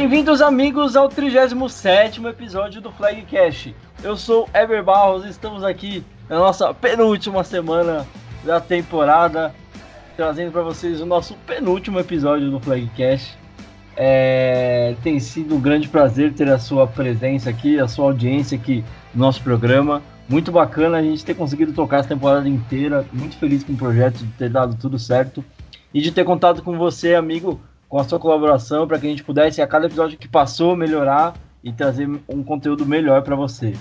Bem-vindos, amigos, ao 37 episódio do Flagcast. Eu sou Ever Barros, estamos aqui na nossa penúltima semana da temporada, trazendo para vocês o nosso penúltimo episódio do Flagcast. É, tem sido um grande prazer ter a sua presença aqui, a sua audiência aqui no nosso programa. Muito bacana a gente ter conseguido tocar essa temporada inteira. Muito feliz com o projeto, de ter dado tudo certo e de ter contado com você, amigo, com a sua colaboração para que a gente pudesse a cada episódio que passou melhorar e trazer um conteúdo melhor para você.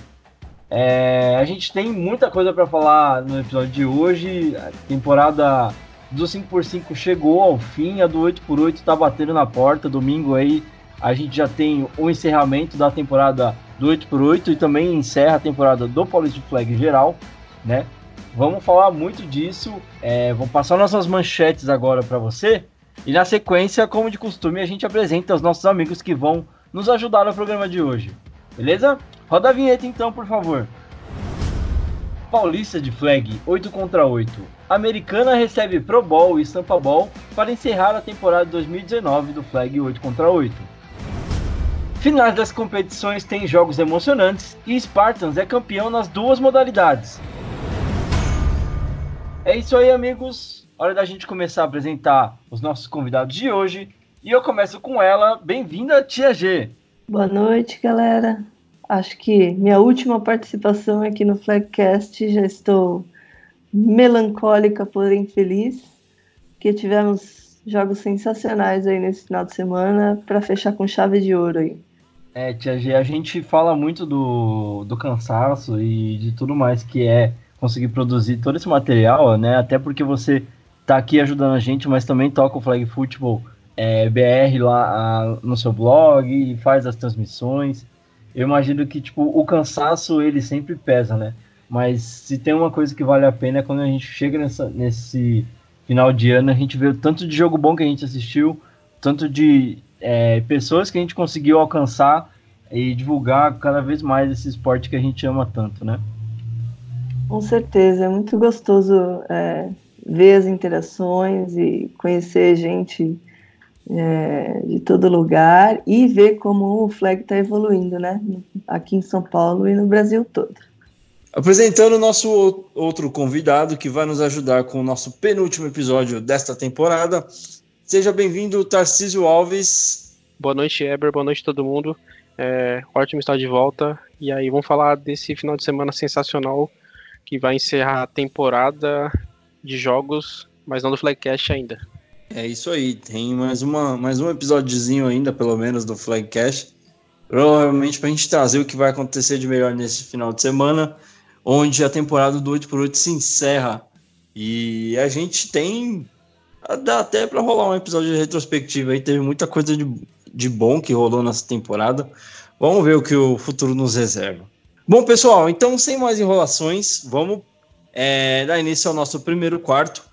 É, a gente tem muita coisa para falar no episódio de hoje. A temporada do 5x5 chegou ao fim, a do 8x8 está batendo na porta. Domingo aí a gente já tem o encerramento da temporada do 8x8 e também encerra a temporada do Paulista Flag geral, né? Vamos falar muito disso. É, vou passar nossas manchetes agora para você. E na sequência, como de costume, a gente apresenta os nossos amigos que vão nos ajudar no programa de hoje. Beleza? Roda a vinheta então, por favor. Paulista de flag 8 contra 8. Americana recebe Pro Bowl e Sampa Bowl para encerrar a temporada 2019 do flag 8 contra 8. Finais das competições têm jogos emocionantes e Spartans é campeão nas duas modalidades. É isso aí, amigos hora da gente começar a apresentar os nossos convidados de hoje. E eu começo com ela. Bem-vinda, Tia G. Boa noite, galera. Acho que minha última participação aqui no Flagcast. Já estou melancólica, porém feliz, que tivemos jogos sensacionais aí nesse final de semana para fechar com chave de ouro aí. É, Tia G, a gente fala muito do, do cansaço e de tudo mais que é conseguir produzir todo esse material, né? Até porque você tá aqui ajudando a gente, mas também toca o Flag Football é, BR lá a, no seu blog e faz as transmissões. Eu imagino que tipo o cansaço ele sempre pesa, né? Mas se tem uma coisa que vale a pena é quando a gente chega nessa, nesse final de ano, a gente vê o tanto de jogo bom que a gente assistiu, tanto de é, pessoas que a gente conseguiu alcançar e divulgar cada vez mais esse esporte que a gente ama tanto, né? Com certeza, é muito gostoso é, ver as interações e conhecer gente é, de todo lugar e ver como o flag está evoluindo, né? Aqui em São Paulo e no Brasil todo. Apresentando o nosso outro convidado que vai nos ajudar com o nosso penúltimo episódio desta temporada. Seja bem-vindo, Tarcísio Alves. Boa noite, Eber. Boa noite, todo mundo. É, ótimo estar de volta. E aí, vamos falar desse final de semana sensacional que vai encerrar a temporada de jogos, mas não do Flagcast ainda. É isso aí, tem mais, uma, mais um episódiozinho ainda, pelo menos, do Flagcast. Provavelmente para a gente trazer o que vai acontecer de melhor nesse final de semana, onde a temporada do 8x8 se encerra. E a gente tem. Dá até para rolar um episódio de retrospectiva aí, teve muita coisa de, de bom que rolou nessa temporada. Vamos ver o que o futuro nos reserva. Bom, pessoal, então sem mais enrolações, vamos é, dar início ao nosso primeiro quarto.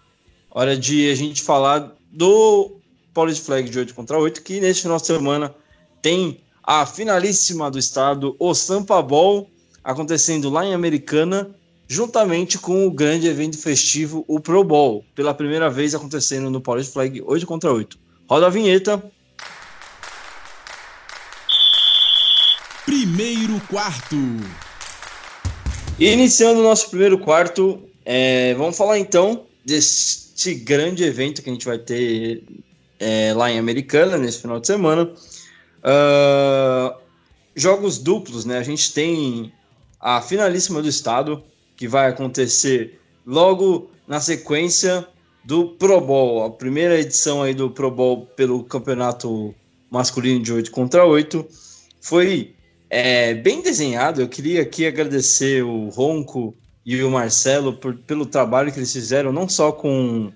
Hora de a gente falar do Polish Flag de 8 contra 8, que neste final de semana tem a finalíssima do estado, o Sampa Ball, acontecendo lá em Americana, juntamente com o grande evento festivo, o Pro Bowl, pela primeira vez acontecendo no Polish Flag 8 contra 8. Roda a vinheta. Primeiro quarto. Iniciando o nosso primeiro quarto, é, vamos falar então deste grande evento que a gente vai ter é, lá em Americana nesse final de semana. Uh, jogos duplos, né? A gente tem a finalíssima do estado, que vai acontecer logo na sequência do Pro Bowl, a primeira edição aí do Pro Bowl pelo campeonato masculino de 8 contra 8. Foi é, bem desenhado. Eu queria aqui agradecer o Ronco e o Marcelo por, pelo trabalho que eles fizeram, não só com,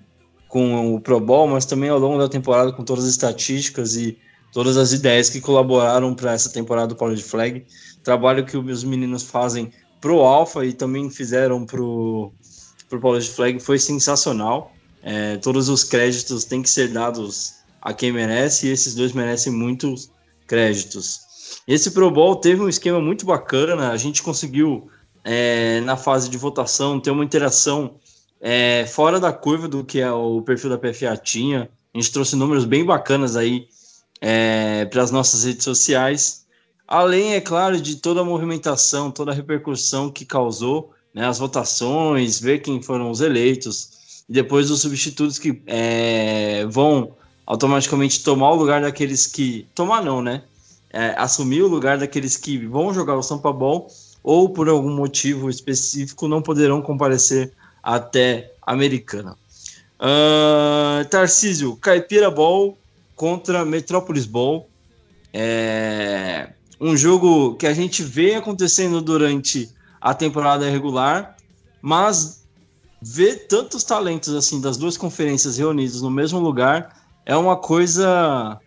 com o Pro Bowl, mas também ao longo da temporada, com todas as estatísticas e todas as ideias que colaboraram para essa temporada do College Flag. Trabalho que os meninos fazem pro Alpha e também fizeram pro, pro College Flag foi sensacional. É, todos os créditos têm que ser dados a quem merece e esses dois merecem muitos créditos. Esse Pro Bowl teve um esquema muito bacana, a gente conseguiu, é, na fase de votação, ter uma interação é, fora da curva do que é o perfil da PFA tinha. A gente trouxe números bem bacanas aí é, para as nossas redes sociais. Além, é claro, de toda a movimentação, toda a repercussão que causou, né, as votações, ver quem foram os eleitos, e depois os substitutos que é, vão automaticamente tomar o lugar daqueles que. Tomar não, né? É, assumir o lugar daqueles que vão jogar o Sampa Ball ou por algum motivo específico não poderão comparecer até Americana. Uh, Tarcísio, Caipira Ball contra Metrópolis Ball. É um jogo que a gente vê acontecendo durante a temporada regular, mas ver tantos talentos assim das duas conferências reunidos no mesmo lugar é uma coisa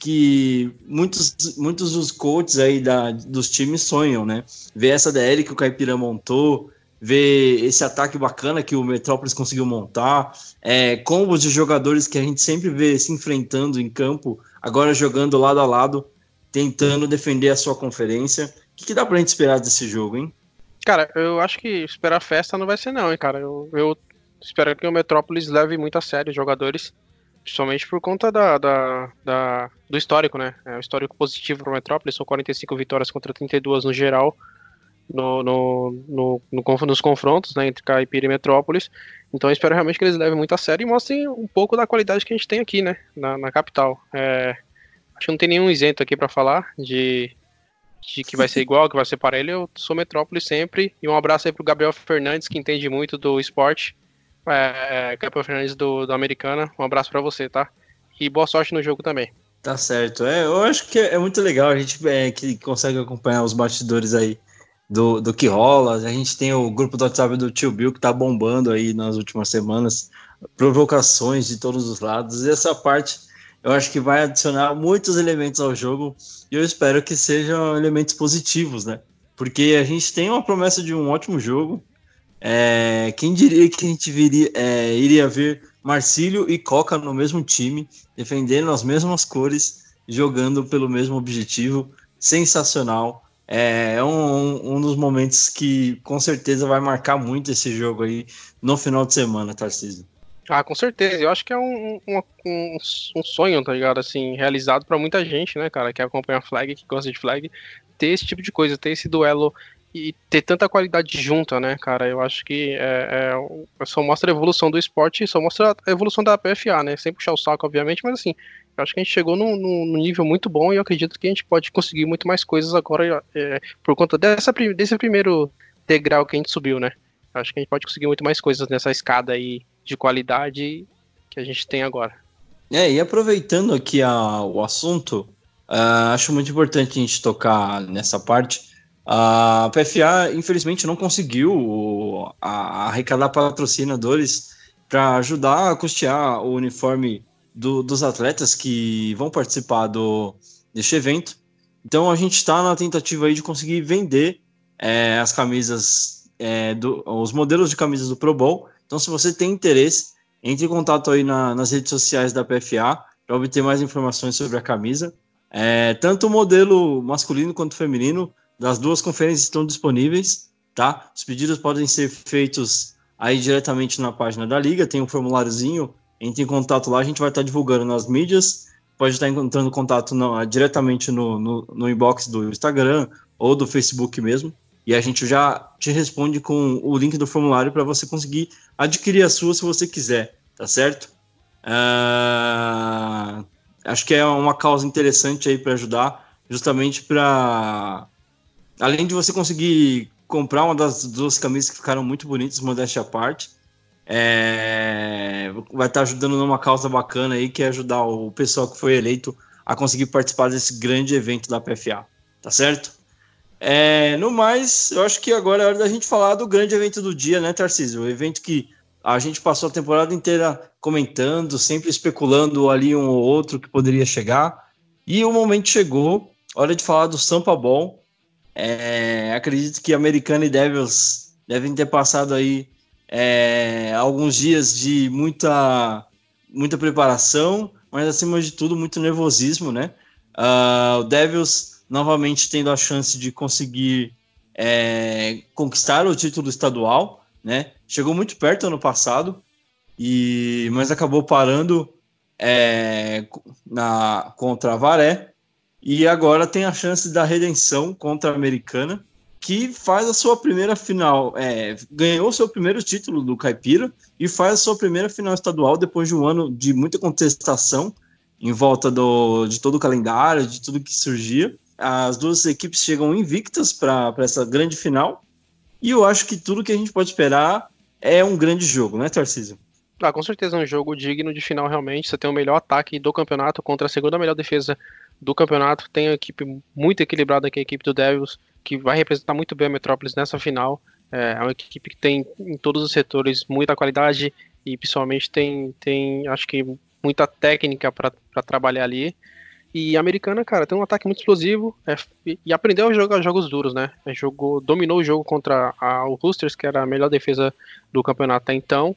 que muitos, muitos dos coaches aí da, dos times sonham, né? Ver essa DL que o Caipira montou, ver esse ataque bacana que o Metrópolis conseguiu montar, é, combos de jogadores que a gente sempre vê se enfrentando em campo, agora jogando lado a lado, tentando defender a sua conferência. O que, que dá pra gente esperar desse jogo, hein? Cara, eu acho que esperar festa não vai ser não, hein, cara. Eu, eu espero que o Metrópolis leve muito a sério os jogadores Principalmente por conta da, da, da, do histórico, né? É um histórico positivo para o Metrópolis, são 45 vitórias contra 32 no geral, no, no, no, no, nos confrontos né, entre Caipira e Metrópolis. Então espero realmente que eles levem muito a sério e mostrem um pouco da qualidade que a gente tem aqui, né? Na, na capital. É, acho que não tem nenhum isento aqui para falar de, de que vai ser igual, que vai ser para ele. Eu sou Metrópolis sempre. E um abraço aí pro Gabriel Fernandes, que entende muito do esporte é, é, Gabriel Fernandes do, do Americana, um abraço para você, tá? E boa sorte no jogo também. Tá certo. É, eu acho que é, muito legal a gente é, que consegue acompanhar os bastidores aí do, do que rola. A gente tem o grupo do WhatsApp do Tio Bill que tá bombando aí nas últimas semanas. Provocações de todos os lados. E essa parte eu acho que vai adicionar muitos elementos ao jogo e eu espero que sejam elementos positivos, né? Porque a gente tem uma promessa de um ótimo jogo. É, quem diria que a gente viria, é, iria ver Marcílio e Coca no mesmo time, defendendo as mesmas cores, jogando pelo mesmo objetivo. Sensacional. É, é um, um dos momentos que com certeza vai marcar muito esse jogo aí no final de semana, Tarcísio. Ah, com certeza. Eu acho que é um, um, um, um sonho, tá ligado? Assim, realizado para muita gente, né, cara, que acompanha a flag, que gosta de flag, ter esse tipo de coisa, ter esse duelo e ter tanta qualidade junta, né, cara? Eu acho que é, é, só mostra a evolução do esporte, só mostra a evolução da PFA, né? Sem puxar o saco, obviamente, mas assim, eu acho que a gente chegou num, num nível muito bom e eu acredito que a gente pode conseguir muito mais coisas agora é, por conta dessa, desse primeiro degrau que a gente subiu, né? Eu acho que a gente pode conseguir muito mais coisas nessa escada aí de qualidade que a gente tem agora. É, e aproveitando aqui a, o assunto, uh, acho muito importante a gente tocar nessa parte a PFA, infelizmente, não conseguiu arrecadar patrocinadores para ajudar a custear o uniforme do, dos atletas que vão participar do, deste evento. Então, a gente está na tentativa aí de conseguir vender é, as camisas, é, do, os modelos de camisas do Pro Bowl. Então, se você tem interesse, entre em contato aí na, nas redes sociais da PFA para obter mais informações sobre a camisa. É, tanto o modelo masculino quanto feminino das duas conferências estão disponíveis, tá? Os pedidos podem ser feitos aí diretamente na página da liga, tem um formuláriozinho, entre em contato lá, a gente vai estar divulgando nas mídias, pode estar entrando em contato diretamente no, no, no, inbox do Instagram ou do Facebook mesmo, e a gente já te responde com o link do formulário para você conseguir adquirir a sua se você quiser, tá certo? Uh, acho que é uma causa interessante aí para ajudar, justamente para além de você conseguir comprar uma das duas camisas que ficaram muito bonitas, modéstia à parte, é, vai estar ajudando numa causa bacana aí, que é ajudar o pessoal que foi eleito a conseguir participar desse grande evento da PFA, tá certo? É, no mais, eu acho que agora é hora da gente falar do grande evento do dia, né, Tarcísio? O evento que a gente passou a temporada inteira comentando, sempre especulando ali um ou outro que poderia chegar. E o momento chegou, hora de falar do Sampa Ball, é, acredito que Americana e Devils devem ter passado aí é, alguns dias de muita, muita preparação, mas acima de tudo muito nervosismo, né? Uh, o Devils novamente tendo a chance de conseguir é, conquistar o título estadual, né? Chegou muito perto ano passado, e mas acabou parando é, na, contra a Varé, e agora tem a chance da redenção contra a Americana, que faz a sua primeira final, é, ganhou seu primeiro título do Caipira e faz a sua primeira final estadual depois de um ano de muita contestação em volta do, de todo o calendário, de tudo que surgia. As duas equipes chegam invictas para essa grande final e eu acho que tudo que a gente pode esperar é um grande jogo, né, Tarcísio? Ah, com certeza é um jogo digno de final realmente. Você tem o melhor ataque do campeonato contra a segunda melhor defesa do campeonato. Tem uma equipe muito equilibrada que é a equipe do Devils, que vai representar muito bem a Metrópolis nessa final. É, é uma equipe que tem em todos os setores muita qualidade e principalmente tem, tem acho que muita técnica para trabalhar ali. E a americana, cara, tem um ataque muito explosivo é, e aprendeu a jogar jogos duros, né? É, jogou, dominou o jogo contra a, o Roosters, que era a melhor defesa do campeonato até então.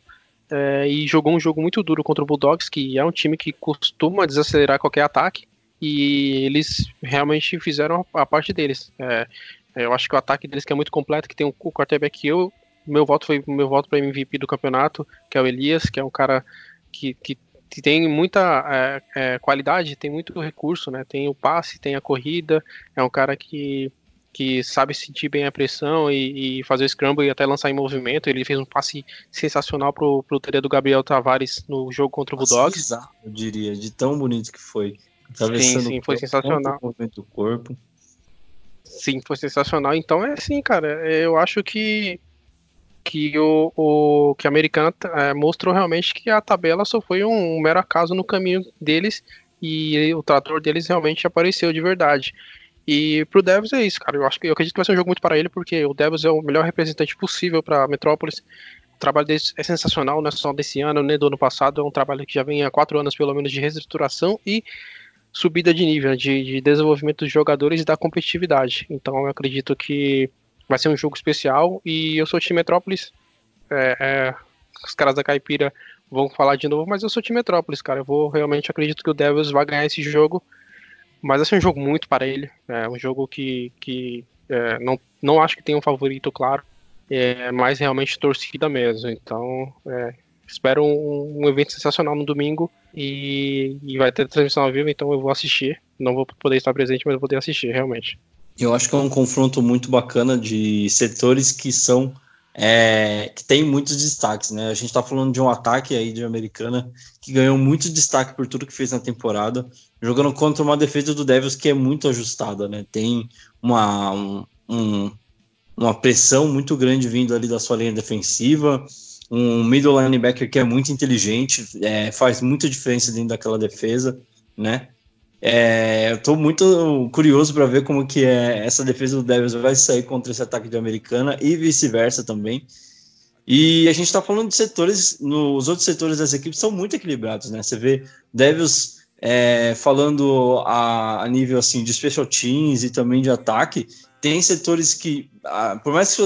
É, e jogou um jogo muito duro contra o Bulldogs, que é um time que costuma desacelerar qualquer ataque e eles realmente fizeram a parte deles. É, eu acho que o ataque deles que é muito completo, que tem o quarterback eu, meu voto foi meu voto para MVP do campeonato, que é o Elias, que é um cara que, que, que tem muita é, é, qualidade, tem muito recurso, né? Tem o passe, tem a corrida, é um cara que que sabe sentir bem a pressão e, e, fazer o scramble e até lançar em movimento. Ele fez um passe sensacional pro, pro TD do Gabriel Tavares no jogo contra o Bulldogs. eu diria, de tão bonito que foi. Sim, sim, foi sensacional. O corpo. Sim, foi sensacional. Então é assim, cara. Eu acho que que o, o que a americana é, mostrou realmente que a tabela só foi um, um mero acaso no caminho deles e o trator deles realmente apareceu de verdade. E pro Devils é isso, cara. Eu acho que eu acredito que vai ser um jogo muito para ele, porque o Devils é o melhor representante possível para Metrópolis. O trabalho deles é sensacional, não é só desse ano, nem do ano passado. É um trabalho que já vem há quatro anos, pelo menos, de reestruturação e subida de nível, de, de desenvolvimento dos jogadores e da competitividade. Então eu acredito que vai ser um jogo especial e eu sou time Metrópolis. É, é, os caras da Caipira vão falar de novo, mas eu sou time Metrópolis, cara. Eu vou realmente acredito que o Devils vai ganhar esse jogo. Mas vai ser um jogo muito para ele. É um jogo que, que é, não, não acho que tem um favorito, claro. É mais realmente torcida mesmo. Então, é, espero um, um, evento sensacional no domingo e, e, vai ter transmissão ao vivo, então eu vou assistir. Não vou poder estar presente, mas vou poder assistir, realmente. Eu acho que é um confronto muito bacana de setores que são é, que tem muitos destaques, né? A gente está falando de um ataque aí de Americana que ganhou muito destaque por tudo que fez na temporada, jogando contra uma defesa do Devils que é muito ajustada, né? Tem uma, um, um, uma pressão muito grande vindo ali da sua linha defensiva, um middle linebacker que é muito inteligente, é, faz muita diferença dentro daquela defesa, né? É, eu estou muito curioso para ver como que é essa defesa do Devils vai sair contra esse ataque de Americana e vice-versa também. E a gente está falando de setores, nos outros setores das equipes são muito equilibrados, né? Você vê Devils é, falando a, a, nível assim de special teams e também de ataque, tem setores que, por mais que,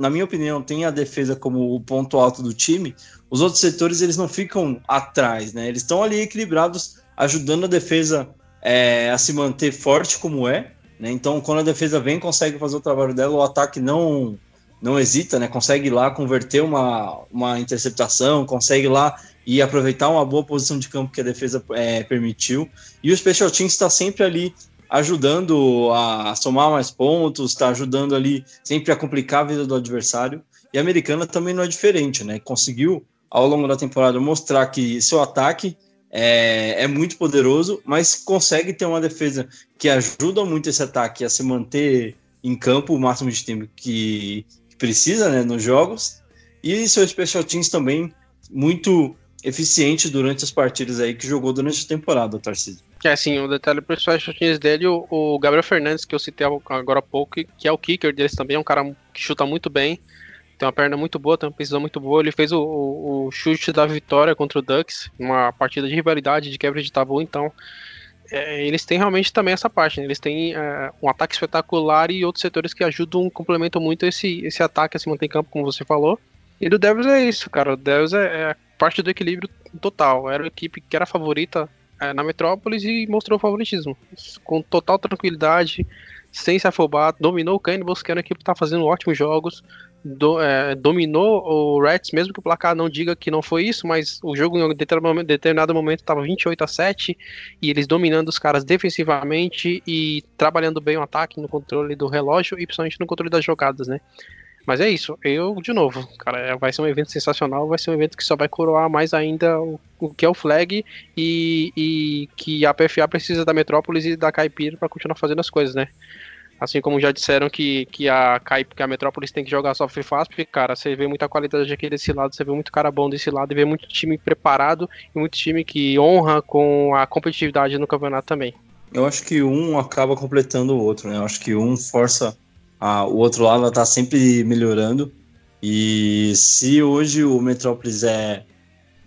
na minha opinião, tenha a defesa como o ponto alto do time, os outros setores eles não ficam atrás, né? Eles estão ali equilibrados, ajudando a defesa é, a se manter forte como é. Né? Então, quando a defesa vem, consegue fazer o trabalho dela, o ataque não não hesita, né? Consegue lá converter uma, uma interceptação, consegue lá e aproveitar uma boa posição de campo que a defesa é, permitiu. E o Special Teams está sempre ali ajudando a somar mais pontos, está ajudando ali sempre a complicar a vida do adversário. E a americana também não é diferente, né? Conseguiu ao longo da temporada mostrar que seu ataque é, é muito poderoso, mas consegue ter uma defesa que ajuda muito esse ataque a se manter em campo o máximo de tempo que, que precisa né, nos jogos. E seu Special Teams também muito eficiente durante as partidas aí que jogou durante a temporada, Tarcísio. É, assim, o detalhe para os special teams dele, o, Gabriel Fernandes, que eu citei agora há pouco, que é o kicker deles também, é um cara que chuta muito bem, tem uma perna muito boa, tem uma precisão muito boa. Ele fez o, o, o, chute da vitória contra o Ducks, uma partida de rivalidade, de quebra de tabu, então é, eles têm realmente também essa parte, né? eles têm é, um ataque espetacular e outros setores que ajudam, complementam muito esse, esse ataque a se manter campo, como você falou. E do Devils é isso, cara. O Devils é, é parte do equilíbrio total. Era uma equipe que era favorita na Metrópolis e mostrou favoritismo. Com total tranquilidade, sem se afobar, dominou o Cannibals, que era uma equipe que tá fazendo ótimos jogos, do, é, dominou o Reds, mesmo que o placar não diga que não foi isso, mas o jogo em determinado momento estava 28 a 7 e eles dominando os caras defensivamente e trabalhando bem o ataque no controle do relógio e principalmente no controle das jogadas, né? Mas é isso, eu, de novo, cara, é, vai ser um evento sensacional, vai ser um evento que só vai coroar mais ainda o, o que é o flag e, e que a PFA precisa da Metrópolis e da Caipira para continuar fazendo as coisas, né? Assim como já disseram que, que, a, que a Metrópolis tem que jogar só Free cara, você vê muita qualidade aqui desse lado, você vê muito cara bom desse lado, e vê muito time preparado e muito time que honra com a competitividade no campeonato também. Eu acho que um acaba completando o outro, né? Eu acho que um força a, o outro lado, tá sempre melhorando. E se hoje o Metrópolis é,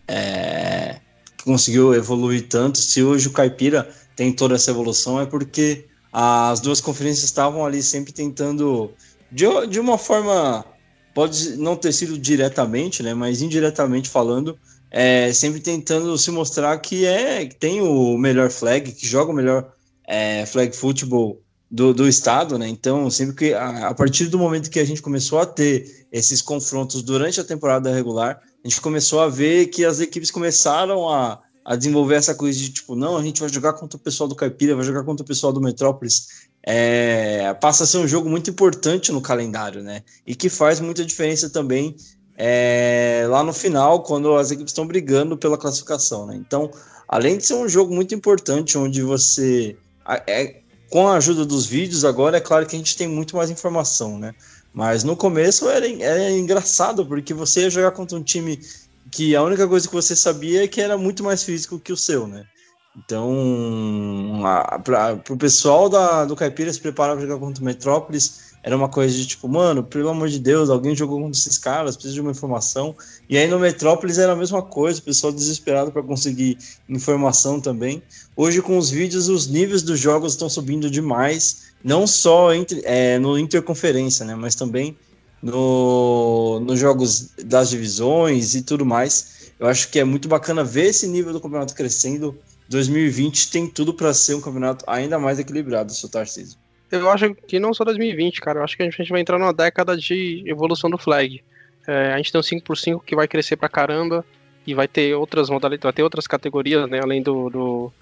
é conseguiu evoluir tanto, se hoje o Caipira tem toda essa evolução, é porque as duas conferências estavam ali sempre tentando, de, de uma forma, pode não ter sido diretamente, né, mas indiretamente falando, é, sempre tentando se mostrar que é que tem o melhor flag, que joga o melhor é, flag football do, do estado, né? Então, sempre que a, a, partir do momento que a gente começou a ter esses confrontos durante a temporada regular, a gente começou a ver que as equipes começaram a a desenvolver essa coisa de tipo, não, a gente vai jogar contra o pessoal do Caipira, vai jogar contra o pessoal do Metrópolis. É, passa a ser um jogo muito importante no calendário, né? E que faz muita diferença também é, lá no final, quando as equipes estão brigando pela classificação, né? Então, além de ser um jogo muito importante, onde você. É, com a ajuda dos vídeos, agora é claro que a gente tem muito mais informação, né? Mas no começo era, era engraçado, porque você ia jogar contra um time que a única coisa que você sabia é que era muito mais físico que o seu, né? Então, para o pessoal da, do Caipira se preparar para jogar contra o Metrópolis, era uma coisa de tipo, mano, pelo amor de Deus, alguém jogou contra esses caras, precisa de uma informação. E aí no Metrópolis era a mesma coisa, o pessoal desesperado para conseguir informação também. Hoje, com os vídeos, os níveis dos jogos estão subindo demais, não só entre, é, no interconferência, né, mas também no, nos jogos das divisões e tudo mais. Eu acho que é muito bacana ver esse nível do campeonato crescendo. 2020 tem tudo para ser um campeonato ainda mais equilibrado, seu Tarcísio. Eu acho que não só 2020, cara. Eu acho que a gente vai entrar numa década de evolução do flag. É, a gente tem um 5x5 que vai crescer pra caramba e vai ter outras modalidades, vai ter outras categorias, né? Além do, do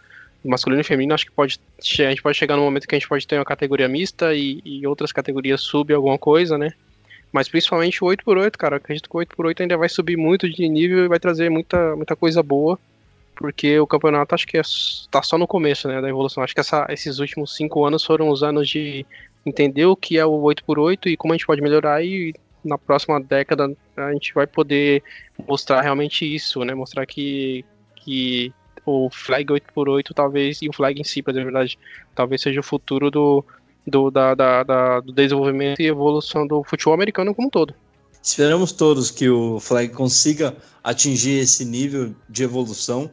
masculino e feminino, acho que pode a gente pode chegar no momento que a gente pode ter uma categoria mista e, e outras categorias sub alguma coisa, né? Mas principalmente o 8x8, cara. Acredito que o 8x8 ainda vai subir muito de nível e vai trazer muita, muita coisa boa. Porque o campeonato acho que está é, só no começo né, da evolução. Acho que essa, esses últimos cinco anos foram os anos de entender o que é o 8x8 e como a gente pode melhorar. E na próxima década a gente vai poder mostrar realmente isso, né? Mostrar que, que o flag 8x8 talvez, e o flag em si, pra verdade, talvez seja o futuro do, do, da, da, da, do desenvolvimento e evolução do futebol americano como um todo. Esperamos todos que o Flag consiga atingir esse nível de evolução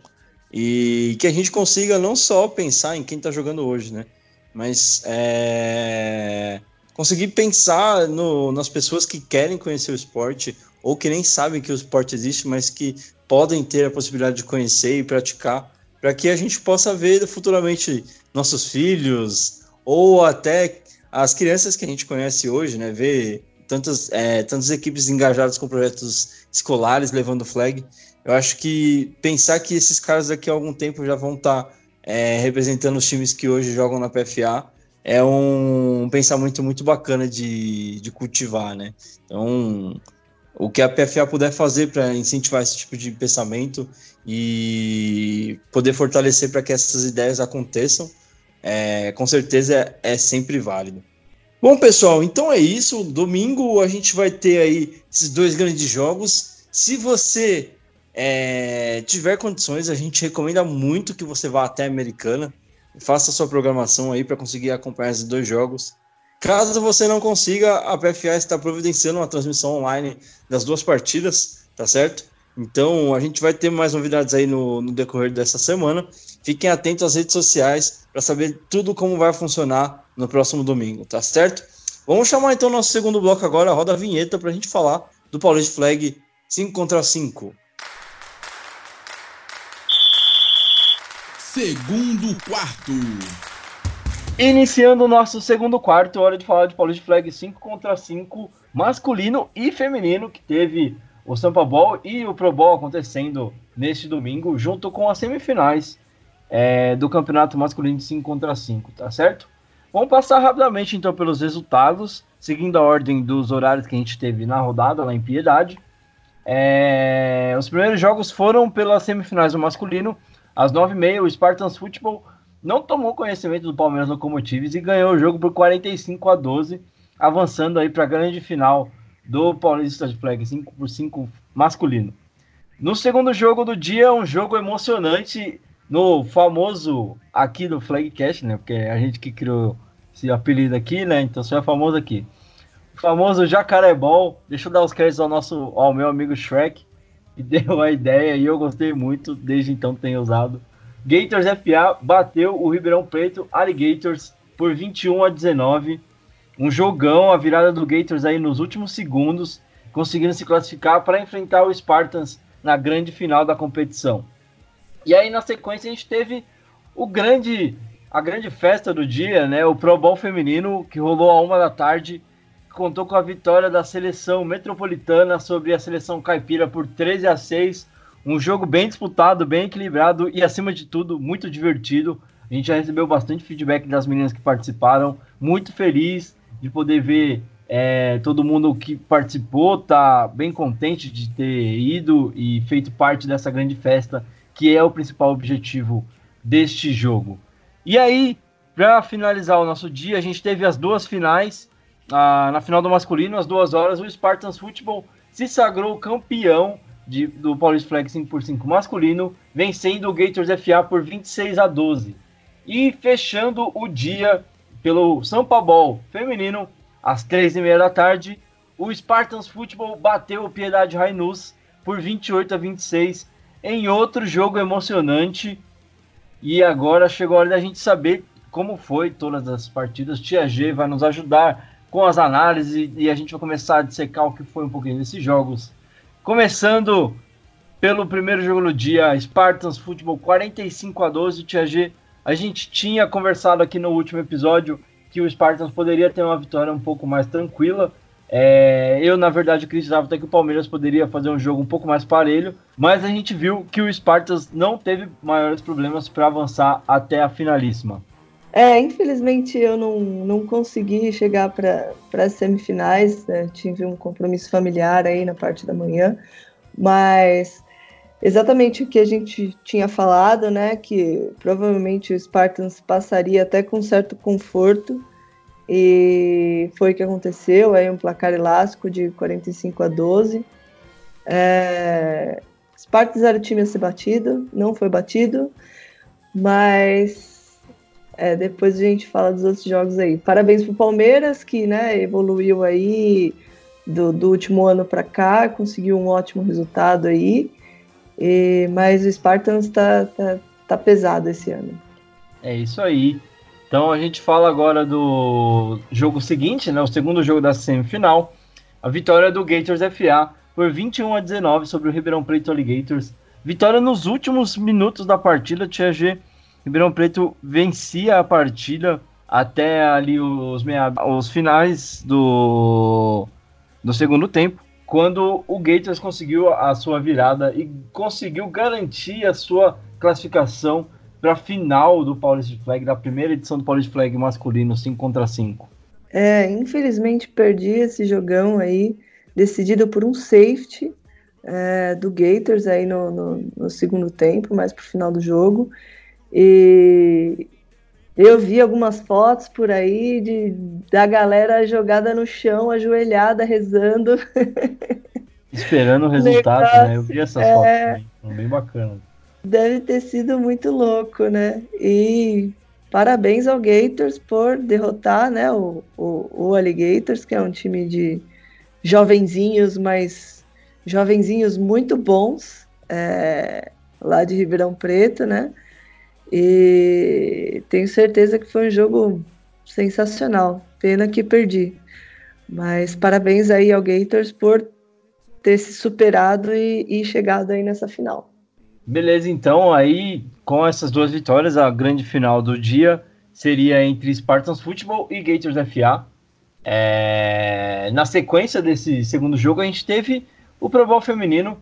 e que a gente consiga não só pensar em quem está jogando hoje, né? Mas é, conseguir pensar no, nas pessoas que querem conhecer o esporte ou que nem sabem que o esporte existe, mas que podem ter a possibilidade de conhecer e praticar, para que a gente possa ver futuramente nossos filhos, ou até as crianças que a gente conhece hoje, né? Ver tantas, é, tantas equipes engajadas com projetos escolares levando flag. Eu acho que pensar que esses caras daqui a algum tempo já vão estar tá, é, representando os times que hoje jogam na PFA é um pensamento muito bacana de, de cultivar, né? Então, o que a PFA puder fazer para incentivar esse tipo de pensamento e poder fortalecer para que essas ideias aconteçam, é, com certeza é, é sempre válido. Bom, pessoal, então é isso. Domingo a gente vai ter aí esses dois grandes jogos. Se você é, tiver condições, a gente recomenda muito que você vá até a Americana. Faça sua programação aí para conseguir acompanhar esses dois jogos. Caso você não consiga, a PFA está providenciando uma transmissão online das duas partidas, tá certo? Então a gente vai ter mais novidades aí no, no decorrer dessa semana. Fiquem atentos às redes sociais para saber tudo como vai funcionar no próximo domingo, tá certo? Vamos chamar então nosso segundo bloco agora, roda a vinheta para a gente falar do Paulista Flag 5 contra 5. Segundo quarto. Iniciando o nosso segundo quarto, hora de falar de Paulista Flag 5 contra 5, masculino e feminino, que teve o Sampa Ball e o Pro Bowl acontecendo neste domingo, junto com as semifinais é, do campeonato masculino de 5 contra 5, tá certo? Vamos passar rapidamente então pelos resultados, seguindo a ordem dos horários que a gente teve na rodada lá em Piedade. É, os primeiros jogos foram pelas semifinais do masculino, às 9h30, o Spartans Football não tomou conhecimento do Palmeiras Locomotives e ganhou o jogo por 45 a 12, avançando aí para a grande final do Paulista de Flag 5 por 5 masculino. No segundo jogo do dia, um jogo emocionante no famoso aqui do Flagcast, né? Porque é a gente que criou esse apelido aqui, né? Então só é famoso aqui. O famoso Jacarebol. Deixa eu dar os créditos ao nosso ao meu amigo Shrek, que deu a ideia e eu gostei muito, desde então tenho usado Gators FA bateu o Ribeirão Preto Alligators por 21 a 19. Um jogão, a virada do Gators aí nos últimos segundos, conseguindo se classificar para enfrentar o Spartans na grande final da competição. E aí na sequência a gente teve o grande a grande festa do dia, né? O Pro Bowl feminino que rolou a uma da tarde, contou com a vitória da seleção metropolitana sobre a seleção caipira por 13 a 6 um jogo bem disputado, bem equilibrado e, acima de tudo, muito divertido. A gente já recebeu bastante feedback das meninas que participaram. Muito feliz de poder ver é, todo mundo que participou, tá bem contente de ter ido e feito parte dessa grande festa, que é o principal objetivo deste jogo. E aí, para finalizar o nosso dia, a gente teve as duas finais. Ah, na final do masculino, às duas horas, o Spartans Football se sagrou campeão de, do Paulista Flag 5x5 masculino, vencendo o Gators FA por 26 a 12. E fechando o dia pelo São Paulo feminino, às 3h30 da tarde, o Spartans Football bateu o Piedade Rainus por 28 a 26 em outro jogo emocionante. E agora chegou a hora da gente saber como foi todas as partidas. Tia G vai nos ajudar com as análises e a gente vai começar a dissecar o que foi um pouquinho desses jogos Começando pelo primeiro jogo do dia, Spartans Futebol 45 a 12, Tia. A gente tinha conversado aqui no último episódio que o Spartans poderia ter uma vitória um pouco mais tranquila. É, eu, na verdade, acreditava até que o Palmeiras poderia fazer um jogo um pouco mais parelho, mas a gente viu que o Spartans não teve maiores problemas para avançar até a finalíssima. É, infelizmente eu não, não consegui chegar para as semifinais, né? tive um compromisso familiar aí na parte da manhã, mas exatamente o que a gente tinha falado, né, que provavelmente o Spartans passaria até com certo conforto, e foi o que aconteceu, aí um placar elástico de 45 a 12. É, Spartans era o time a ser batido, não foi batido, mas é, depois a gente fala dos outros jogos aí. Parabéns pro Palmeiras, que né, evoluiu aí do, do último ano para cá, conseguiu um ótimo resultado aí. E, mas o Spartans tá, tá, tá pesado esse ano. É isso aí. Então a gente fala agora do jogo seguinte, né, o segundo jogo da semifinal. A vitória do Gators FA por 21 a 19 sobre o Ribeirão Preto Alligators. Vitória nos últimos minutos da partida, Tia G Ribeirão Preto vencia a partida até ali os, meia, os finais do, do segundo tempo, quando o Gators conseguiu a sua virada e conseguiu garantir a sua classificação para a final do Paulista Flag, da primeira edição do Paulista Flag masculino 5 contra 5. É, infelizmente perdi esse jogão aí, decidido por um safety é, do Gators aí no, no, no segundo tempo, mais para o final do jogo. E eu vi algumas fotos por aí de, da galera jogada no chão, ajoelhada, rezando. Esperando o resultado, Negócio, né? Eu vi essas é... fotos também, bem bacana. Deve ter sido muito louco, né? E parabéns ao Gators por derrotar né, o, o, o Alligators, que é um time de jovenzinhos, mas jovenzinhos muito bons, é, lá de Ribeirão Preto, né? E tenho certeza que foi um jogo sensacional. Pena que perdi. Mas parabéns aí ao Gators por ter se superado e, e chegado aí nessa final. Beleza, então aí com essas duas vitórias, a grande final do dia seria entre Spartans Football e Gators FA. É, na sequência desse segundo jogo, a gente teve o Pro Bowl feminino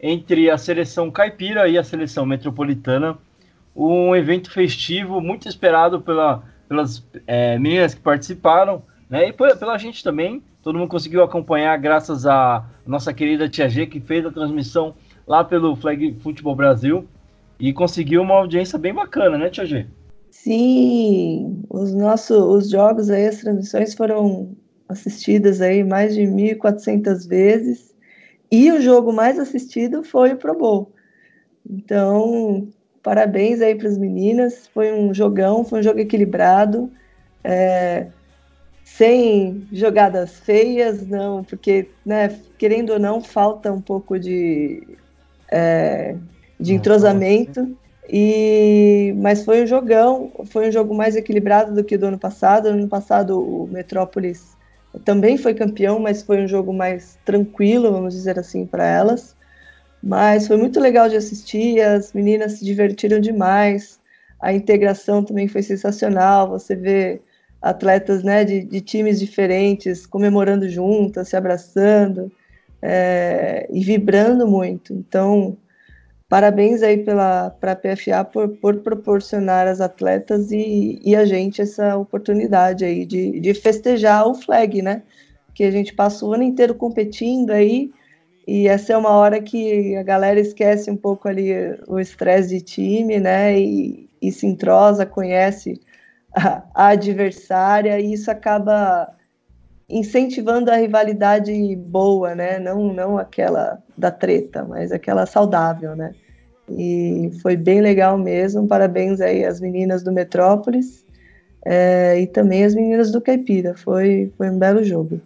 entre a seleção caipira e a seleção metropolitana. Um evento festivo muito esperado pela, pelas é, meninas que participaram, né? E pela gente também. Todo mundo conseguiu acompanhar graças a nossa querida Tia G, que fez a transmissão lá pelo Flag Futebol Brasil e conseguiu uma audiência bem bacana, né, Tia G? Sim, os nossos os jogos aí, as transmissões foram assistidas aí mais de 1.400 vezes e o jogo mais assistido foi o Pro Bowl. Então, parabéns aí para as meninas, foi um jogão, foi um jogo equilibrado, é, sem jogadas feias, não, porque, né, querendo ou não, falta um pouco de, é, de entrosamento. E, mas foi um jogão, foi um jogo mais equilibrado do que o do ano passado. No ano passado o Metrópolis também foi campeão, mas foi um jogo mais tranquilo, vamos dizer assim, para elas. Mas foi muito legal de assistir, as meninas se divertiram demais, a integração também foi sensacional. Você vê atletas né, de, de times diferentes comemorando juntas, se abraçando é, e vibrando muito. Então, parabéns aí para a PFA por, por proporcionar às atletas e, e a gente essa oportunidade aí de, de festejar o flag, né? Que a gente passa o ano inteiro competindo aí, e essa é uma hora que a galera esquece um pouco ali o estresse de time, né? E, e se entrosa, conhece a, a adversária, e isso acaba incentivando a rivalidade boa, né? Não, não aquela da treta, mas aquela saudável, né? E foi bem legal mesmo. Parabéns aí às meninas do Metrópolis é, e também às meninas do Caipira. Foi, foi um belo jogo.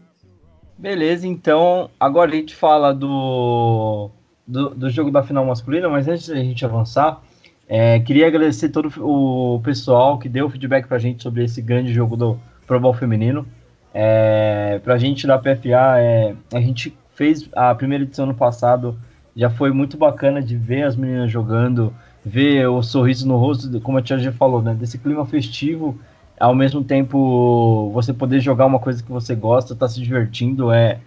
Beleza, então agora a gente fala do, do, do jogo da final masculina, mas antes da gente avançar, é, queria agradecer todo o pessoal que deu feedback pra gente sobre esse grande jogo do Pro Bowl feminino. É, pra gente da PFA, é, a gente fez a primeira edição no passado, já foi muito bacana de ver as meninas jogando, ver o sorriso no rosto, como a Tia já falou, né, desse clima festivo ao mesmo tempo você poder jogar uma coisa que você gosta, tá se divertindo, é,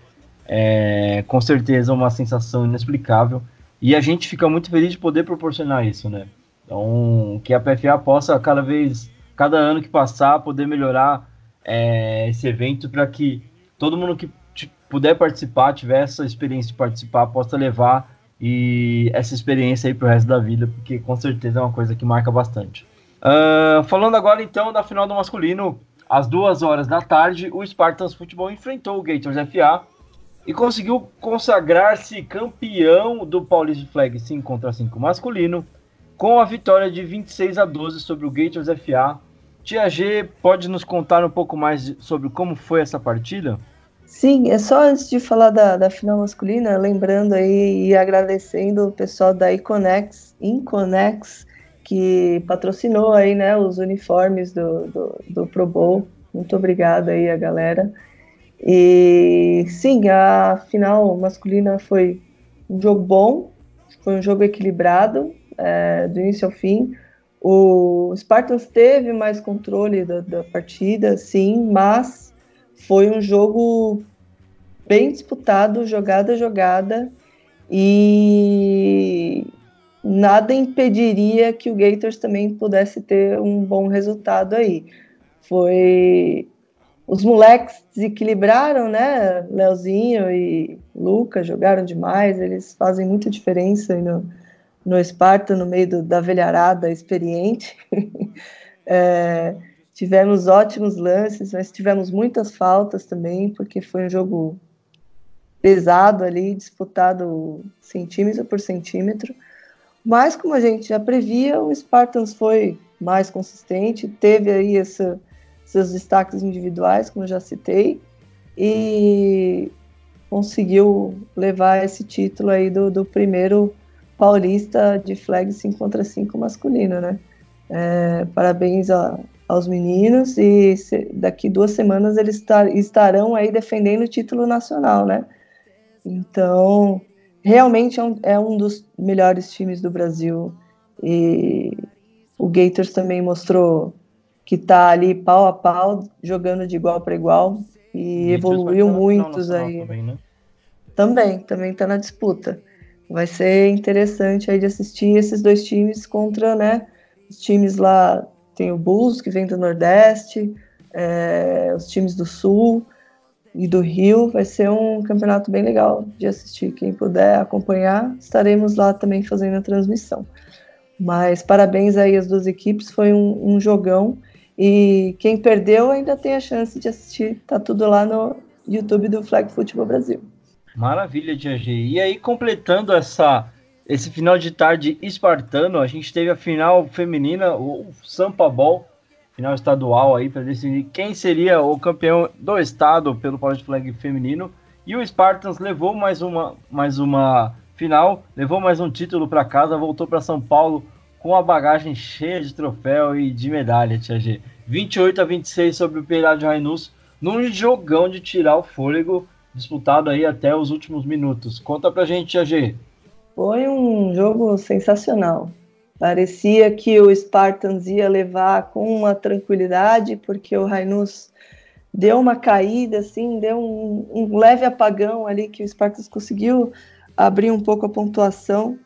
é com certeza uma sensação inexplicável. E a gente fica muito feliz de poder proporcionar isso, né? Então, que a PFA possa cada vez, cada ano que passar, poder melhorar é, esse evento para que todo mundo que puder participar, tiver essa experiência de participar, possa levar e essa experiência aí pro resto da vida, porque com certeza é uma coisa que marca bastante. Uh, falando agora então da final do masculino, às duas horas da tarde, o Spartans Futebol enfrentou o Gators FA e conseguiu consagrar-se campeão do Paulista Flag 5 contra 5 masculino, com a vitória de 26 a 12 sobre o Gators FA. Tia G, pode nos contar um pouco mais sobre como foi essa partida? Sim, é só antes de falar da, da final masculina, lembrando aí e agradecendo o pessoal da Iconex, Inconex, que patrocinou aí, né, os uniformes do, do, do Pro Bowl. Muito obrigada aí a galera. E sim, a final masculina foi um jogo bom, foi um jogo equilibrado, é, do início ao fim. O Spartans teve mais controle da, da partida, sim, mas foi um jogo bem disputado, jogada a jogada, e nada impediria que o Gators também pudesse ter um bom resultado aí. Foi os moleques desequilibraram, né? Leozinho e Luca jogaram demais, eles fazem muita diferença no, no Esparta, no meio do, da velharada experiente. é, tivemos ótimos lances, mas tivemos muitas faltas também, porque foi um jogo pesado ali, disputado centímetro por centímetro. Mas, como a gente já previa, o Spartans foi mais consistente, teve aí essa, seus destaques individuais, como já citei, e conseguiu levar esse título aí do, do primeiro paulista de flag 5 contra 5 masculino, né? É, parabéns a, aos meninos e se, daqui duas semanas eles estar, estarão aí defendendo o título nacional, né? Então, realmente é um, é um dos melhores times do Brasil e o Gators também mostrou que está ali pau a pau, jogando de igual para igual e evoluiu muitos aí. Também, né? também, também está na disputa. Vai ser interessante aí de assistir esses dois times contra, né, os times lá, tem o Bulls que vem do Nordeste, é, os times do Sul e do Rio. Vai ser um campeonato bem legal de assistir. Quem puder acompanhar, estaremos lá também fazendo a transmissão. Mas parabéns aí às duas equipes, foi um, um jogão. E quem perdeu ainda tem a chance de assistir. Tá tudo lá no YouTube do Flag Football Brasil. Maravilha, Diage. E aí, completando essa, esse final de tarde espartano, a gente teve a final feminina, o Sampa Ball, final estadual aí, para decidir quem seria o campeão do estado pelo Power Flag feminino. E o Spartans levou mais uma, mais uma final, levou mais um título para casa, voltou para São Paulo com a bagagem cheia de troféu e de medalha, Tia G. 28 a 26 sobre o Perádio Rainus, num jogão de tirar o fôlego, disputado aí até os últimos minutos. Conta pra gente, Tia G. Foi um jogo sensacional. Parecia que o Spartans ia levar com uma tranquilidade, porque o Rainus deu uma caída, assim, deu um, um leve apagão ali que o Spartans conseguiu abrir um pouco a pontuação,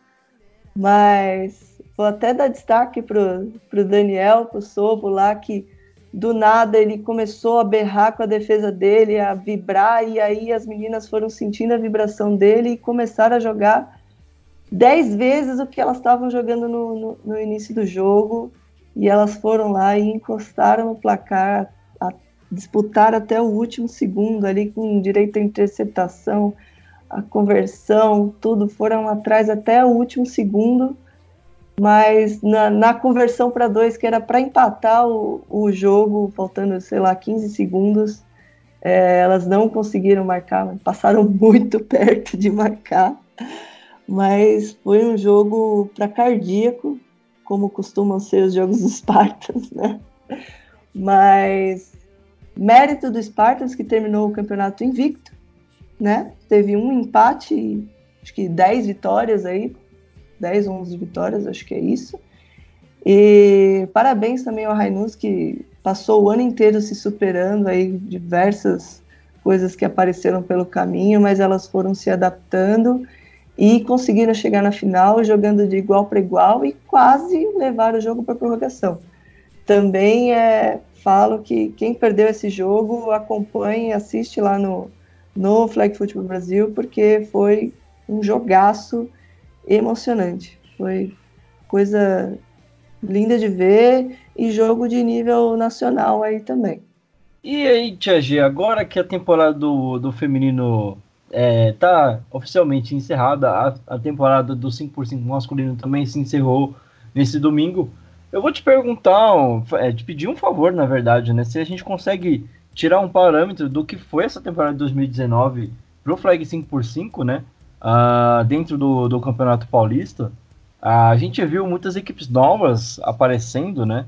mas vou até dar destaque para o Daniel, para o Sobo lá, que do nada ele começou a berrar com a defesa dele, a vibrar, e aí as meninas foram sentindo a vibração dele e começaram a jogar dez vezes o que elas estavam jogando no, no, no, início do jogo, e elas foram lá e encostaram no placar, a, disputaram até o último segundo ali com direito à interceptação, a conversão, tudo, foram atrás até o último segundo, mas na, na conversão para dois, que era para empatar o, o jogo, faltando, sei lá, 15 segundos, é, elas não conseguiram marcar, passaram muito perto de marcar, mas foi um jogo para cardíaco, como costumam ser os jogos dos Spartans, né? Mas mérito do Spartans que terminou o campeonato invicto, né? Teve um empate, acho que 10 vitórias aí, 10, 11 vitórias, acho que é isso. E parabéns também ao Rainus, que passou o ano inteiro se superando aí, diversas coisas que apareceram pelo caminho, mas elas foram se adaptando e conseguiram chegar na final jogando de igual para igual e quase levar o jogo para prorrogação. Também é, falo que quem perdeu esse jogo acompanhe, assiste lá no, no Flag Football Brasil, porque foi um jogaço emocionante. Foi coisa linda de ver e jogo de nível nacional aí também. E aí, Tia G, agora que a temporada do, do feminino é, tá oficialmente encerrada, a, a temporada do 5x5 masculino também se encerrou nesse domingo. Eu vou te perguntar, é, te pedir um favor, na verdade, né? Se a gente consegue tirar um parâmetro do que foi essa temporada de 2019 pro Flag 5x5, né? Uh, dentro do, do Campeonato Paulista, uh, a gente viu muitas equipes novas aparecendo, né?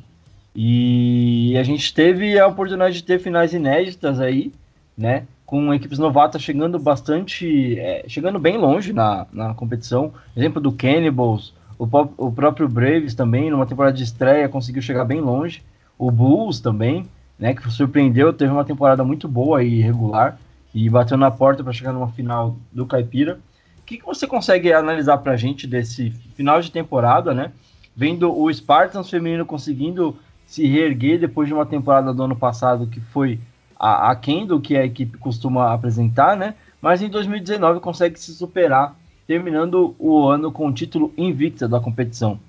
E a gente teve a oportunidade de ter finais inéditas aí, né? Com equipes novatas chegando bastante, é, chegando bem longe na, na competição. Exemplo do Cannibals, o, o próprio Braves também, numa temporada de estreia, conseguiu chegar bem longe. O Bulls também, né, que surpreendeu, teve uma temporada muito boa e regular e bateu na porta para chegar numa final do Caipira. O que, que você consegue analisar para a gente desse final de temporada, né? Vendo o Spartans feminino conseguindo se reerguer depois de uma temporada do ano passado que foi a, do que a equipe costuma apresentar, né? Mas em 2019 consegue se superar, terminando o ano com o título invicta da competição.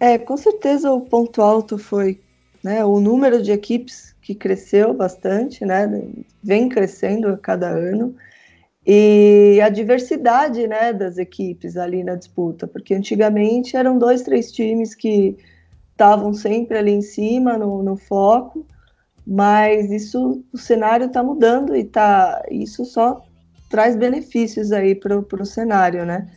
É, com certeza o ponto alto foi né, o número de equipes que cresceu bastante, né? Vem crescendo a cada ano. E a diversidade né, das equipes ali na disputa, porque antigamente eram dois, três times que estavam sempre ali em cima, no, no foco, mas isso, o cenário está mudando e tá, isso só traz benefícios aí para o cenário, né?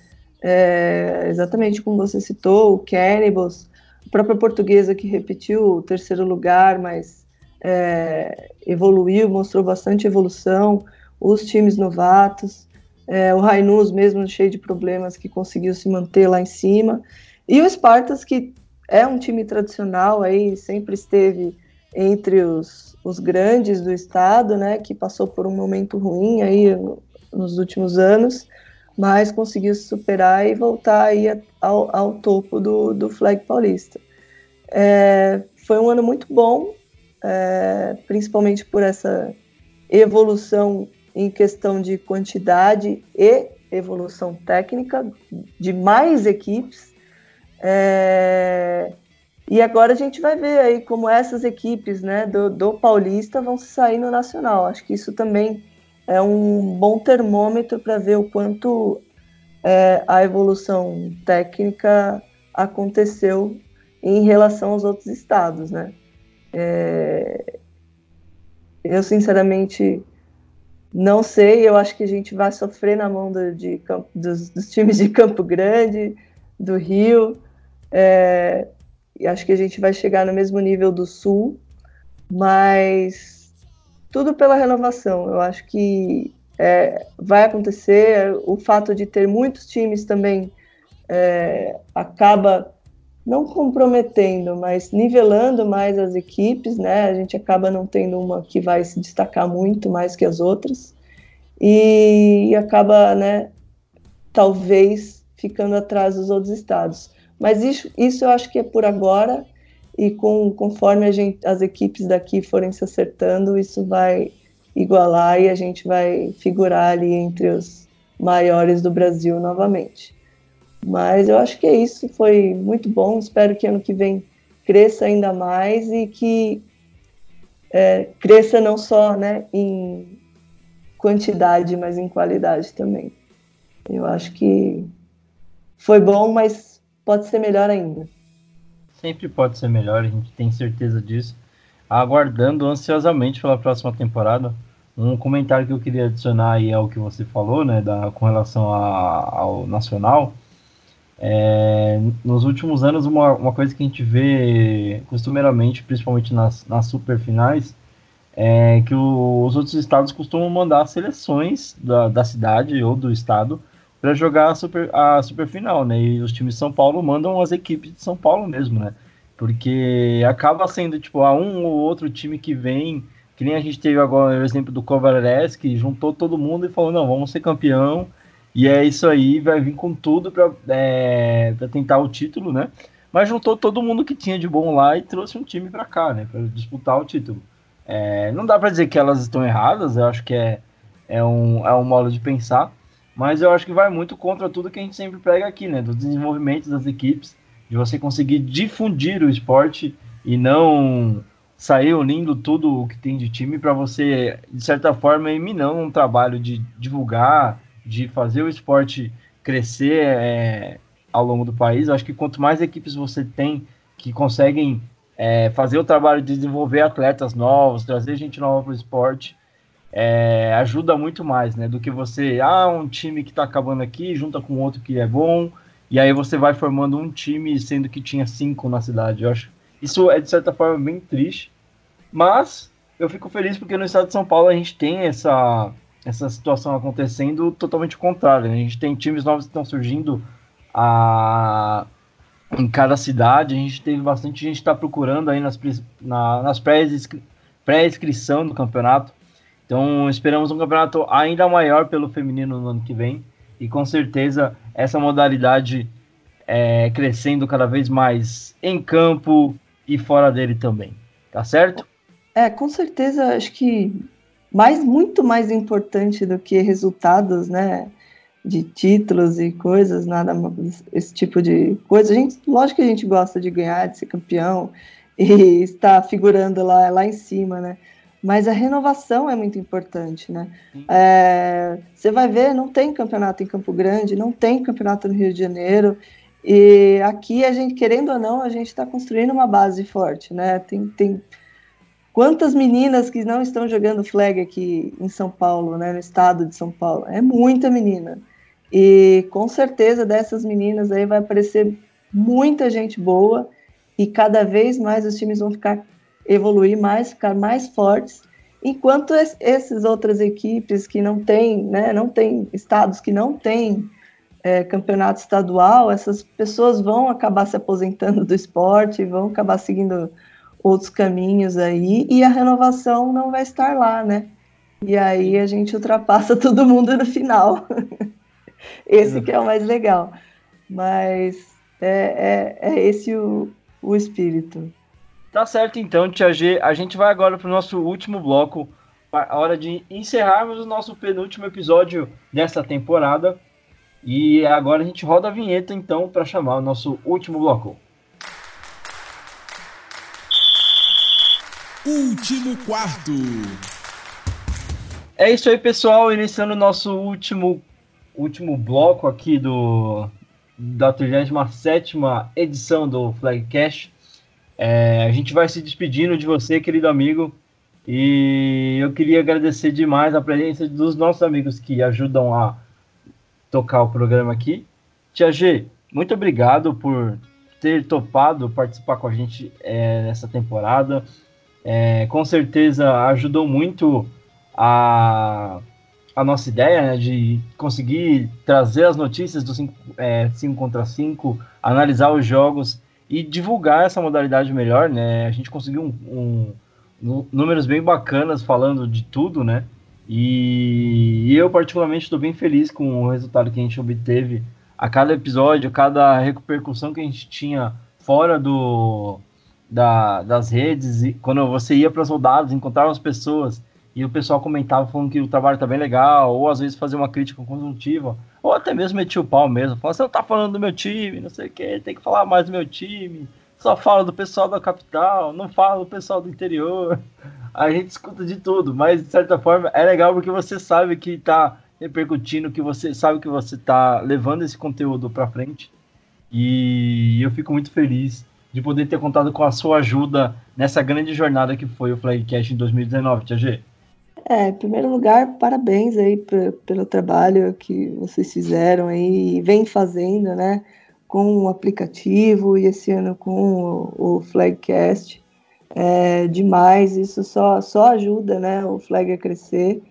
É, exatamente como você citou, o Cannibals, a própria portuguesa que repetiu o terceiro lugar, mas é, evoluiu, mostrou bastante evolução, os times novatos, é, o Rainus mesmo cheio de problemas que conseguiu se manter lá em cima, e o Spartas que é um time tradicional aí, sempre esteve entre os, os grandes do estado, né, que passou por um momento ruim aí nos últimos anos, mas conseguiu se superar e voltar aí ao, ao topo do, do flag paulista. É, foi um ano muito bom, é, principalmente por essa evolução em questão de quantidade e evolução técnica de mais equipes. É, e agora a gente vai ver aí como essas equipes né, do, do Paulista vão sair no Nacional. Acho que isso também é um bom termômetro para ver o quanto é, a evolução técnica aconteceu em relação aos outros estados, né? É, eu sinceramente não sei, eu acho que a gente vai sofrer na mão do, de, dos, dos, times de Campo Grande, do Rio, é, e acho que a gente vai chegar no mesmo nível do Sul, mas tudo pela renovação. Eu acho que é, vai acontecer. O fato de ter muitos times também é, acaba não comprometendo, mas nivelando mais as equipes, né? A gente acaba não tendo uma que vai se destacar muito mais que as outras e, e acaba, né? Talvez ficando atrás dos outros estados. Mas isso, isso eu acho que é por agora e com, conforme gente, as equipes daqui forem se acertando, isso vai igualar e a gente vai figurar ali entre os maiores do Brasil novamente. Mas eu acho que é isso, foi muito bom. Espero que ano que vem cresça ainda mais e que é, cresça não só né, em quantidade, mas em qualidade também. Eu acho que foi bom, mas pode ser melhor ainda. Sempre pode ser melhor, a gente tem certeza disso. Aguardando ansiosamente pela próxima temporada. Um comentário que eu queria adicionar aí ao que você falou, né, da, com relação a, ao Nacional é, nos últimos anos, uma, uma coisa que a gente vê costumeiramente, principalmente nas, nas superfinais, é que o, os outros estados costumam mandar seleções da, da cidade ou do estado para jogar a, super, a superfinal, né? E os times de São Paulo mandam as equipes de São Paulo mesmo, né? Porque acaba sendo, tipo, a um ou outro time que vem, que nem a gente teve agora o exemplo do Covares, que juntou todo mundo e falou, não, vamos ser campeão, e é isso aí, vai vir com tudo para é, tentar o título, né? Mas juntou todo mundo que tinha de bom lá e trouxe um time para cá, né? Para disputar o título. É, não dá para dizer que elas estão erradas, eu acho que é, é, um, é um modo de pensar, mas eu acho que vai muito contra tudo que a gente sempre prega aqui, né? Do desenvolvimento das equipes, de você conseguir difundir o esporte e não sair unindo tudo o que tem de time para você, de certa forma, eliminar um trabalho de divulgar de fazer o esporte crescer é, ao longo do país. Eu acho que quanto mais equipes você tem que conseguem é, fazer o trabalho de desenvolver atletas novos, trazer gente nova para o esporte, é, ajuda muito mais, né? Do que você, ah, um time que está acabando aqui, junta com outro que é bom, e aí você vai formando um time, sendo que tinha cinco na cidade. Eu acho isso é de certa forma bem triste, mas eu fico feliz porque no estado de São Paulo a gente tem essa essa situação acontecendo totalmente contrário. Né? A gente tem times novos que estão surgindo a, em cada cidade. A gente teve bastante gente está procurando aí nas, na, nas pré-inscrição do campeonato. Então esperamos um campeonato ainda maior pelo feminino no ano que vem. E com certeza essa modalidade é, crescendo cada vez mais em campo e fora dele também. Tá certo? É, com certeza, acho que mais muito mais importante do que resultados, né? De títulos e coisas, nada esse tipo de coisa. A gente, lógico que a gente gosta de ganhar, de ser campeão e estar figurando lá, lá em cima, né? Mas a renovação é muito importante, né? É, você vai ver, não tem campeonato em Campo Grande, não tem campeonato no Rio de Janeiro, e aqui a gente, querendo ou não, a gente está construindo uma base forte, né? Tem, tem Quantas meninas que não estão jogando flag aqui em São Paulo, né, no estado de São Paulo? É muita menina. E com certeza dessas meninas aí vai aparecer muita gente boa e cada vez mais os times vão ficar evoluir mais, ficar mais fortes, enquanto essas outras equipes que não têm, né, não tem estados que não têm é, campeonato estadual, essas pessoas vão acabar se aposentando do esporte, vão acabar seguindo outros caminhos aí e a renovação não vai estar lá, né? E aí a gente ultrapassa todo mundo no final. esse que é o mais legal. Mas é, é, é esse o, o espírito. Tá certo então, Tia G. A gente vai agora para o nosso último bloco. A hora de encerrarmos o nosso penúltimo episódio dessa temporada. E agora a gente roda a vinheta então para chamar o nosso último bloco. Último quarto. É isso aí, pessoal. Iniciando o nosso último, último bloco aqui do da 37 edição do Flagcast. É, a gente vai se despedindo de você, querido amigo. E eu queria agradecer demais a presença dos nossos amigos que ajudam a tocar o programa aqui. Tia G, muito obrigado por ter topado participar com a gente é, nessa temporada. É, com certeza ajudou muito a, a nossa ideia né, de conseguir trazer as notícias do 5 é, contra 5, analisar os jogos e divulgar essa modalidade melhor. Né? A gente conseguiu um, um, números bem bacanas falando de tudo, né? E, eu, particularmente, estou bem feliz com o resultado que a gente obteve a cada episódio, a cada repercussão que a gente tinha fora do, da, das redes. E quando você ia para os soldados, encontrava as pessoas e o pessoal comentava falando que o trabalho tá bem legal, ou às vezes fazia uma crítica conjuntiva, ou até mesmo metia o pau mesmo, falando, você não tá falando do meu time, não sei o que, tem que falar mais do meu time, só fala do pessoal da capital, não fala do pessoal do interior a gente escuta de tudo, mas de certa forma é legal porque você sabe que está repercutindo, que você sabe que você está levando esse conteúdo para frente. E eu fico muito feliz de poder ter contado com a sua ajuda nessa grande jornada que foi o Flagcast em 2019, Tia G. É, em primeiro lugar, parabéns aí pelo trabalho que vocês fizeram aí vem fazendo, né, com o aplicativo e esse ano com o, o Flagcast é, demais, isso só, só ajuda né, o Flag a crescer.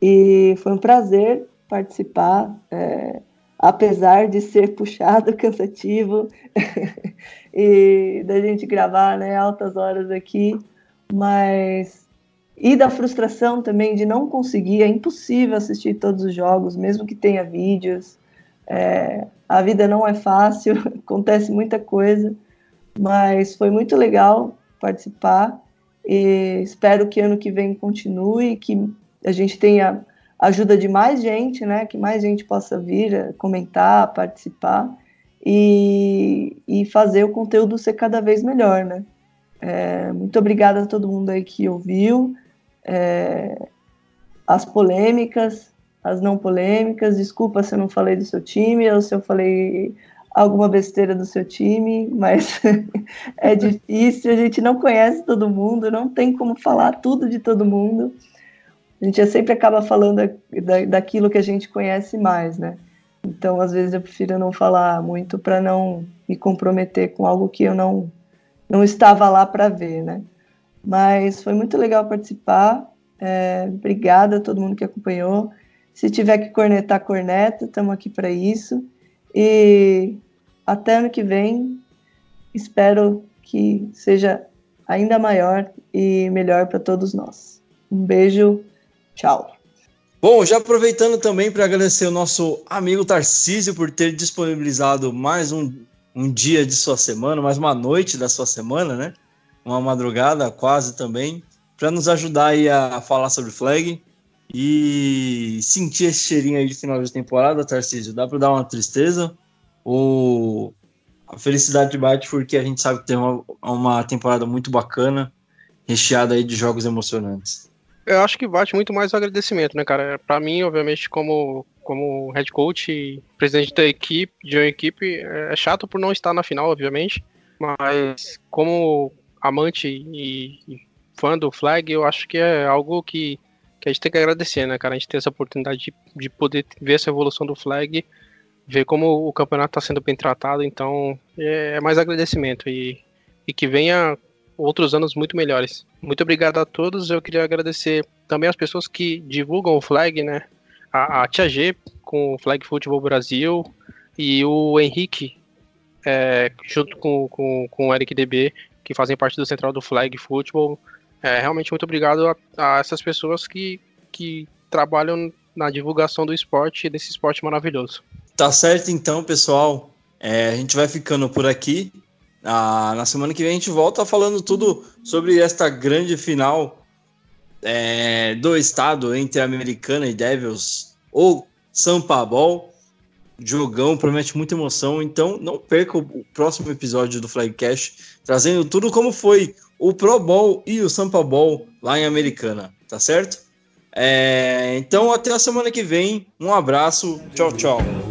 E foi um prazer participar, é, apesar de ser puxado, cansativo, e da gente gravar né, altas horas aqui, mas. E da frustração também de não conseguir, é impossível assistir todos os jogos, mesmo que tenha vídeos. É, a vida não é fácil, acontece muita coisa, mas foi muito legal participar. E espero que ano que vem continue, que a gente tenha ajuda de mais gente, né? Que mais gente possa vir comentar, participar e, e fazer o conteúdo ser cada vez melhor, né? É, muito obrigada a todo mundo aí que ouviu. É, as polêmicas, as não polêmicas. Desculpa se eu não falei do seu time ou se eu falei alguma besteira do seu time, mas é difícil, a gente não conhece todo mundo, não tem como falar tudo de todo mundo. A gente sempre acaba falando da, daquilo que a gente conhece mais, né? Então, às vezes eu prefiro não falar muito para não me comprometer com algo que eu não não estava lá para ver, né? Mas foi muito legal participar. É, obrigada a todo mundo que acompanhou. Se tiver que cornetar, corneta, estamos aqui para isso. E até ano que vem, espero que seja ainda maior e melhor para todos nós. Um beijo, tchau. Bom, já aproveitando também para agradecer o nosso amigo Tarcísio por ter disponibilizado mais um, um dia de sua semana, mais uma noite da sua semana, né? Uma madrugada quase também, para nos ajudar aí a falar sobre flag e sentir esse cheirinho aí de final de temporada, Tarcísio. Dá para dar uma tristeza, o, a felicidade bate porque a gente sabe que tem uma, uma temporada muito bacana, recheada aí de jogos emocionantes. Eu acho que bate muito mais o agradecimento, né, cara? Para mim, obviamente, como, como head coach e presidente da equipe, de uma equipe, é chato por não estar na final, obviamente, mas como amante e, e fã do Flag, eu acho que é algo que, que a gente tem que agradecer, né, cara? A gente ter essa oportunidade de, de poder ver essa evolução do Flag ver como o campeonato está sendo bem tratado, então é, é mais agradecimento e, e que venha outros anos muito melhores. Muito obrigado a todos. Eu queria agradecer também as pessoas que divulgam o Flag, né? A, a Tia G com o Flag Futebol Brasil e o Henrique é, junto com, com, com o Eric DB que fazem parte do Central do Flag Football. É, realmente muito obrigado a, a essas pessoas que, que trabalham na divulgação do esporte, desse esporte maravilhoso. Tá certo então, pessoal. É, a gente vai ficando por aqui. Ah, na semana que vem a gente volta falando tudo sobre esta grande final é, do estado entre Americana e Devils, ou Sampa Ball. Jogão, promete muita emoção. Então não perca o próximo episódio do Flagcast, trazendo tudo como foi o Pro Bowl e o Sampa Bowl lá em Americana, tá certo? É, então até a semana que vem. Um abraço. Tchau, tchau.